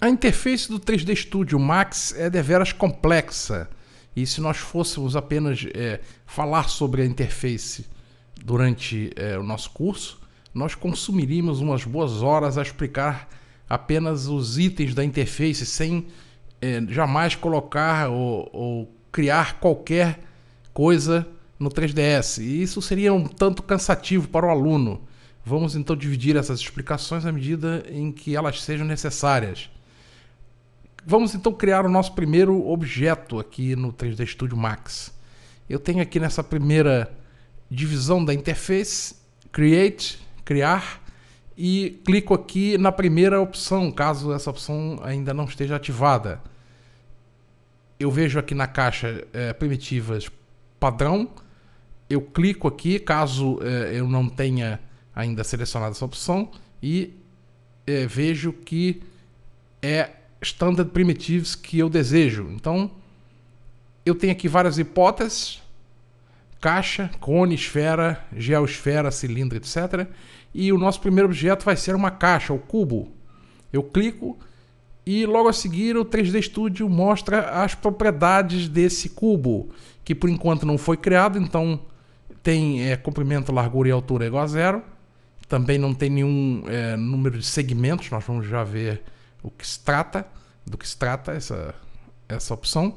A interface do 3D Studio Max é deveras complexa. E se nós fôssemos apenas é, falar sobre a interface durante é, o nosso curso, nós consumiríamos umas boas horas a explicar apenas os itens da interface sem é, jamais colocar ou, ou, criar qualquer coisa no 3DS. E isso seria um tanto cansativo para o aluno. Vamos então dividir essas explicações à medida em que elas sejam necessárias. Vamos então criar o nosso primeiro objeto aqui no 3D Studio Max. Eu tenho aqui nessa primeira divisão da interface, Create, criar, e clico aqui na primeira opção, caso essa opção ainda não esteja ativada. Eu vejo aqui na caixa é, primitivas padrão, eu clico aqui, caso é, eu não tenha ainda selecionado essa opção, e é, vejo que é Standard Primitives que eu desejo. Então, eu tenho aqui várias hipóteses, caixa, cone, esfera, geosfera, cilindro, etc. E o nosso primeiro objeto vai ser uma caixa, o cubo. Eu clico e logo a seguir o 3D Studio mostra as propriedades desse cubo, que por enquanto não foi criado, então tem é, comprimento, largura e altura igual a zero. Também não tem nenhum é, número de segmentos, nós vamos já ver o que se trata, do que se trata essa, essa opção.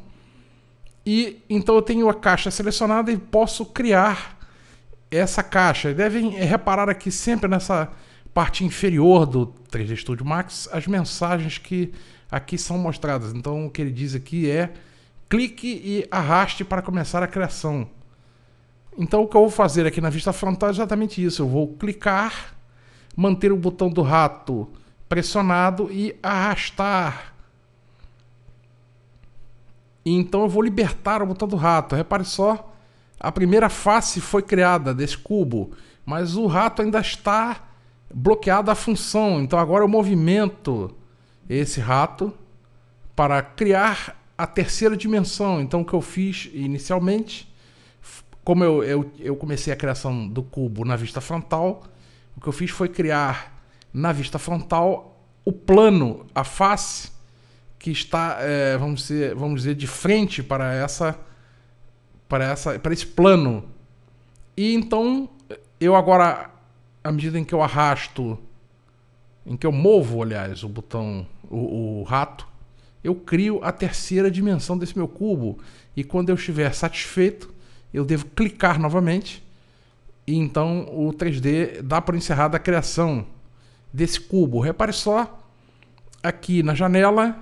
E então eu tenho a caixa selecionada e posso criar essa caixa. Devem reparar aqui sempre nessa parte inferior do 3D Studio Max as mensagens que aqui são mostradas. Então o que ele diz aqui é clique e arraste para começar a criação. Então o que eu vou fazer aqui na vista frontal é exatamente isso. Eu vou clicar, manter o botão do rato pressionado e arrastar e então eu vou libertar o botão do rato. Repare só, a primeira face foi criada desse cubo, mas o rato ainda está bloqueado a função. Então agora eu movimento esse rato para criar a terceira dimensão. Então o que eu fiz inicialmente, como eu, eu, eu comecei a criação do cubo na vista frontal, o que eu fiz foi criar na vista frontal o plano, a face que está, é, vamos, dizer, vamos dizer, de frente para essa, para essa, para esse plano. E então eu agora, à medida em que eu arrasto, em que eu movo, aliás, o botão, o, o rato, eu crio a terceira dimensão desse meu cubo. E quando eu estiver satisfeito, eu devo clicar novamente. E então o 3D dá para encerrar a criação desse cubo. Repare só, aqui na janela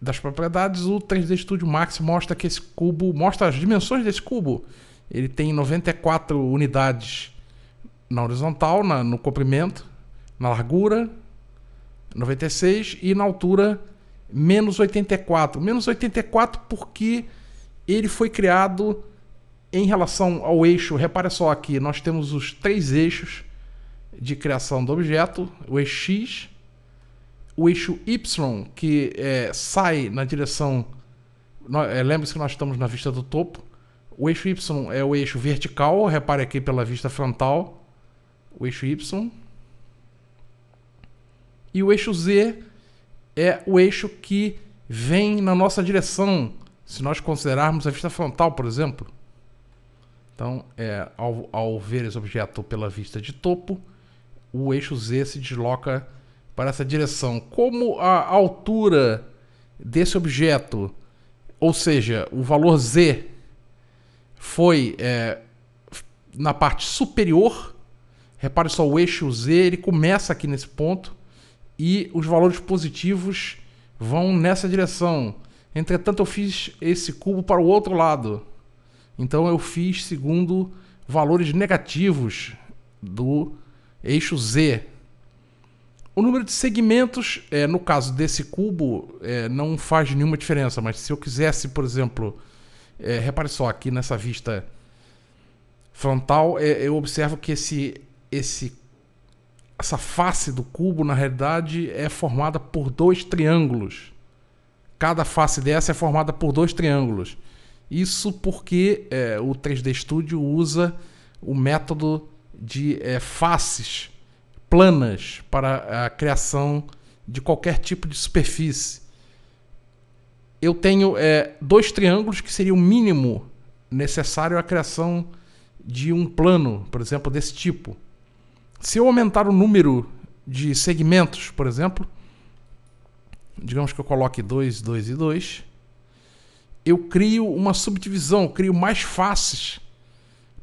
das propriedades, o 3D Studio Max mostra que esse cubo, mostra as dimensões desse cubo. Ele tem 94 unidades na horizontal, na, no comprimento, na largura, 96 e na altura menos 84. Menos 84 porque ele foi criado em relação ao eixo. Repare só aqui, nós temos os três eixos de criação do objeto, o eixo X, o eixo Y, que é, sai na direção. É, Lembre-se que nós estamos na vista do topo. O eixo Y é o eixo vertical, repare aqui pela vista frontal. O eixo Y. E o eixo Z é o eixo que vem na nossa direção, se nós considerarmos a vista frontal, por exemplo. Então, é, ao, ao ver esse objeto pela vista de topo, o eixo Z se desloca para essa direção. Como a altura desse objeto, ou seja, o valor z, foi é, na parte superior, repare só o eixo z, ele começa aqui nesse ponto e os valores positivos vão nessa direção. Entretanto, eu fiz esse cubo para o outro lado. Então eu fiz segundo valores negativos do eixo z. O número de segmentos, é, no caso desse cubo, é, não faz nenhuma diferença, mas se eu quisesse, por exemplo, é, repare só aqui nessa vista frontal, é, eu observo que esse, esse, essa face do cubo, na realidade, é formada por dois triângulos. Cada face dessa é formada por dois triângulos. Isso porque é, o 3D Studio usa o método de é, faces planas para a criação de qualquer tipo de superfície. Eu tenho é, dois triângulos que seria o mínimo necessário à criação de um plano, por exemplo, desse tipo. Se eu aumentar o número de segmentos, por exemplo, digamos que eu coloque 2, 2 e 2, eu crio uma subdivisão, crio mais faces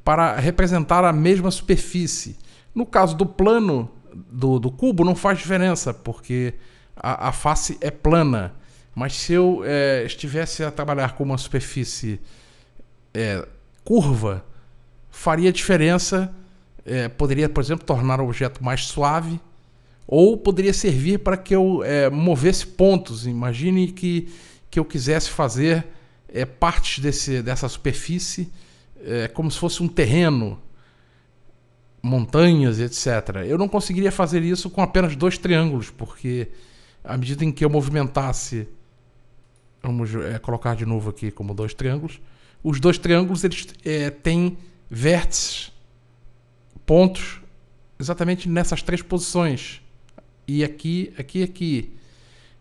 para representar a mesma superfície. No caso do plano do, do cubo, não faz diferença, porque a, a face é plana. Mas se eu é, estivesse a trabalhar com uma superfície é, curva, faria diferença. É, poderia, por exemplo, tornar o objeto mais suave, ou poderia servir para que eu é, movesse pontos. Imagine que, que eu quisesse fazer é, partes desse, dessa superfície é, como se fosse um terreno, montanhas, etc. Eu não conseguiria fazer isso com apenas dois triângulos, porque à medida em que eu movimentasse, vamos é, colocar de novo aqui como dois triângulos, os dois triângulos eles é, têm vértices, pontos, exatamente nessas três posições. E aqui, aqui, aqui.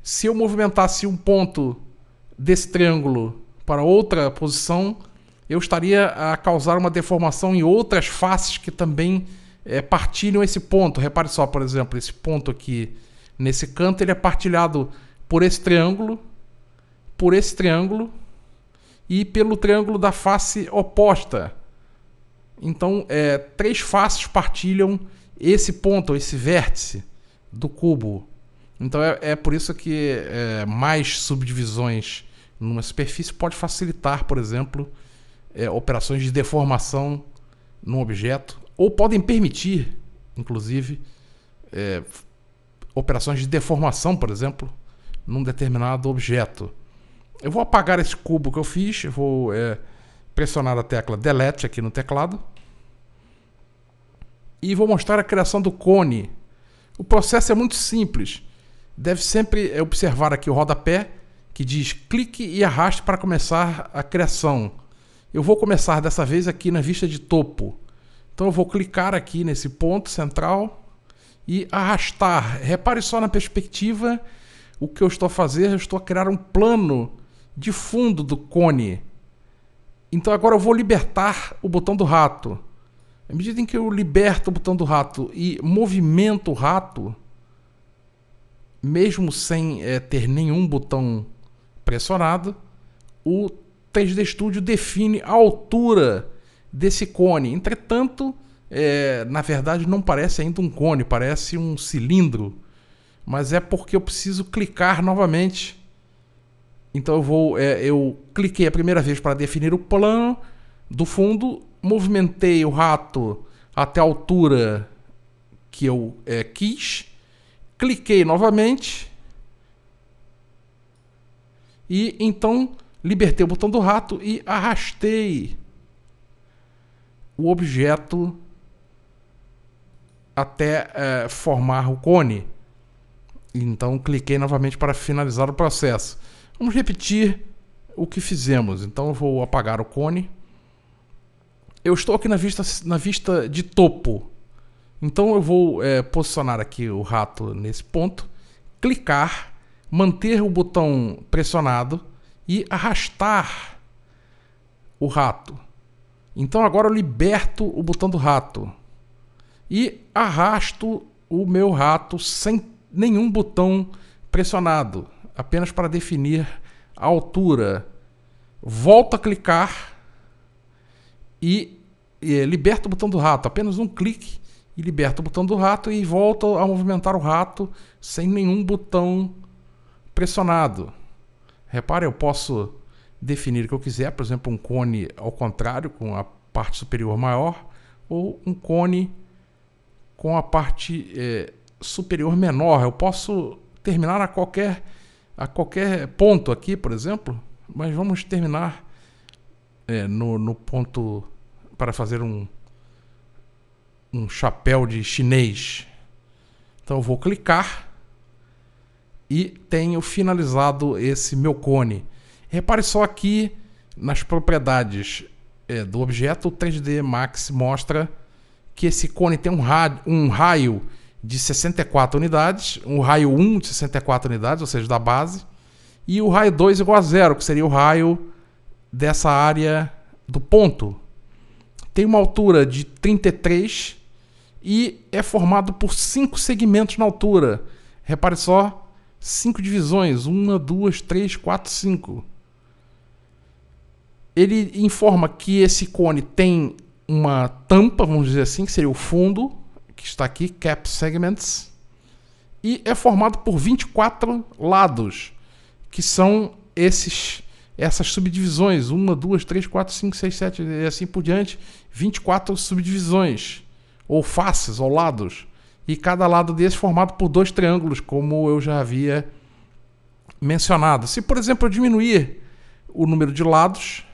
Se eu movimentasse um ponto desse triângulo para outra posição, eu estaria a causar uma deformação em outras faces que também é, partilham esse ponto. Repare só, por exemplo, esse ponto aqui nesse canto ele é partilhado por esse triângulo, por esse triângulo e pelo triângulo da face oposta. Então, é, três faces partilham esse ponto, esse vértice do cubo. Então, é, é por isso que é, mais subdivisões numa superfície pode facilitar, por exemplo, é, operações de deformação num objeto, ou podem permitir, inclusive, é, operações de deformação, por exemplo, num determinado objeto. Eu vou apagar esse cubo que eu fiz, eu vou é, pressionar a tecla Delete aqui no teclado e vou mostrar a criação do cone. O processo é muito simples. Deve sempre é, observar aqui o rodapé que diz clique e arraste para começar a criação. Eu vou começar dessa vez aqui na vista de topo. Então eu vou clicar aqui nesse ponto central e arrastar. Repare só na perspectiva o que eu estou a fazer. Eu estou a criar um plano de fundo do cone. Então agora eu vou libertar o botão do rato. À medida em que eu liberto o botão do rato e movimento o rato, mesmo sem é, ter nenhum botão pressionado, o 3D Studio define a altura desse cone. Entretanto, é, na verdade não parece ainda um cone, parece um cilindro. Mas é porque eu preciso clicar novamente. Então eu vou, é, eu cliquei a primeira vez para definir o plano do fundo, movimentei o rato até a altura que eu é, quis, cliquei novamente e então libertei o botão do rato e arrastei o objeto até é, formar o cone. Então cliquei novamente para finalizar o processo. Vamos repetir o que fizemos. Então vou apagar o cone. Eu estou aqui na vista, na vista de topo. Então eu vou é, posicionar aqui o rato nesse ponto, clicar, manter o botão pressionado e arrastar o rato. Então agora eu liberto o botão do rato e arrasto o meu rato sem nenhum botão pressionado, apenas para definir a altura. Volto a clicar e, e liberto o botão do rato, apenas um clique e liberto o botão do rato e volto a movimentar o rato sem nenhum botão pressionado. Repare, eu posso definir o que eu quiser, por exemplo, um cone ao contrário, com a parte superior maior, ou um cone com a parte é, superior menor. Eu posso terminar a qualquer, a qualquer ponto aqui, por exemplo, mas vamos terminar é, no, no ponto para fazer um, um chapéu de chinês. Então eu vou clicar e tenho finalizado esse meu cone. Repare só aqui nas propriedades é, do objeto, o 3D Max mostra que esse cone tem um raio, um raio de 64 unidades, o raio 1 de 64 unidades, ou seja, da base, e o raio 2 igual a zero, que seria o raio dessa área do ponto. Tem uma altura de 33 e é formado por cinco segmentos na altura. Repare só, cinco divisões, uma, duas, três, quatro, cinco. Ele informa que esse cone tem uma tampa, vamos dizer assim, que seria o fundo, que está aqui, cap segments, e é formado por 24 lados, que são esses essas subdivisões, uma, duas, três, quatro, cinco, seis, sete, e assim por diante, 24 subdivisões, ou faces, ou lados, e cada lado desse formado por dois triângulos, como eu já havia mencionado. Se, por exemplo, eu diminuir o número de lados,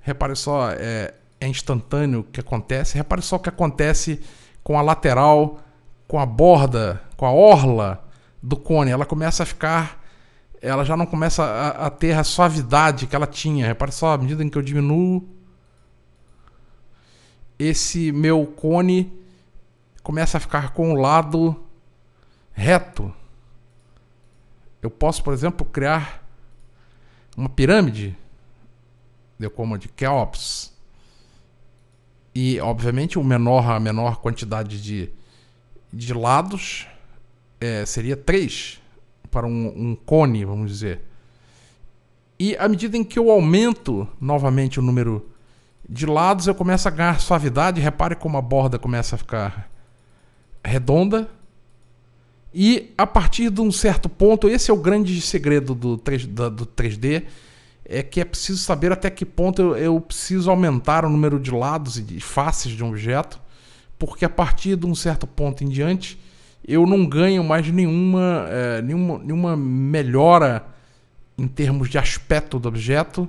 repare só, é, é instantâneo o que acontece, repare só o que acontece com a lateral, com a borda, com a orla do cone, ela começa a ficar ela já não começa a, a, ter a suavidade que ela tinha. Repare só, à medida em que eu diminuo, esse meu cone começa a ficar com o lado reto. Eu posso, por exemplo, criar uma pirâmide, deu como de Keops. E, obviamente, o menor, a menor quantidade de, de lados é, seria 3 para um, um cone, vamos dizer. E à medida em que eu aumento novamente o número de lados, eu começo a ganhar suavidade. Repare como a borda começa a ficar redonda. E a partir de um certo ponto, esse é o grande segredo do, 3, do 3D, é que é preciso saber até que ponto eu, eu, preciso aumentar o número de lados e de faces de um objeto, porque a partir de um certo ponto em diante, eu não ganho mais nenhuma, é, nenhuma, nenhuma melhora em termos de aspecto do objeto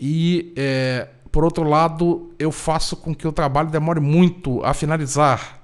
e, é, por outro lado, eu faço com que o trabalho demore muito a finalizar.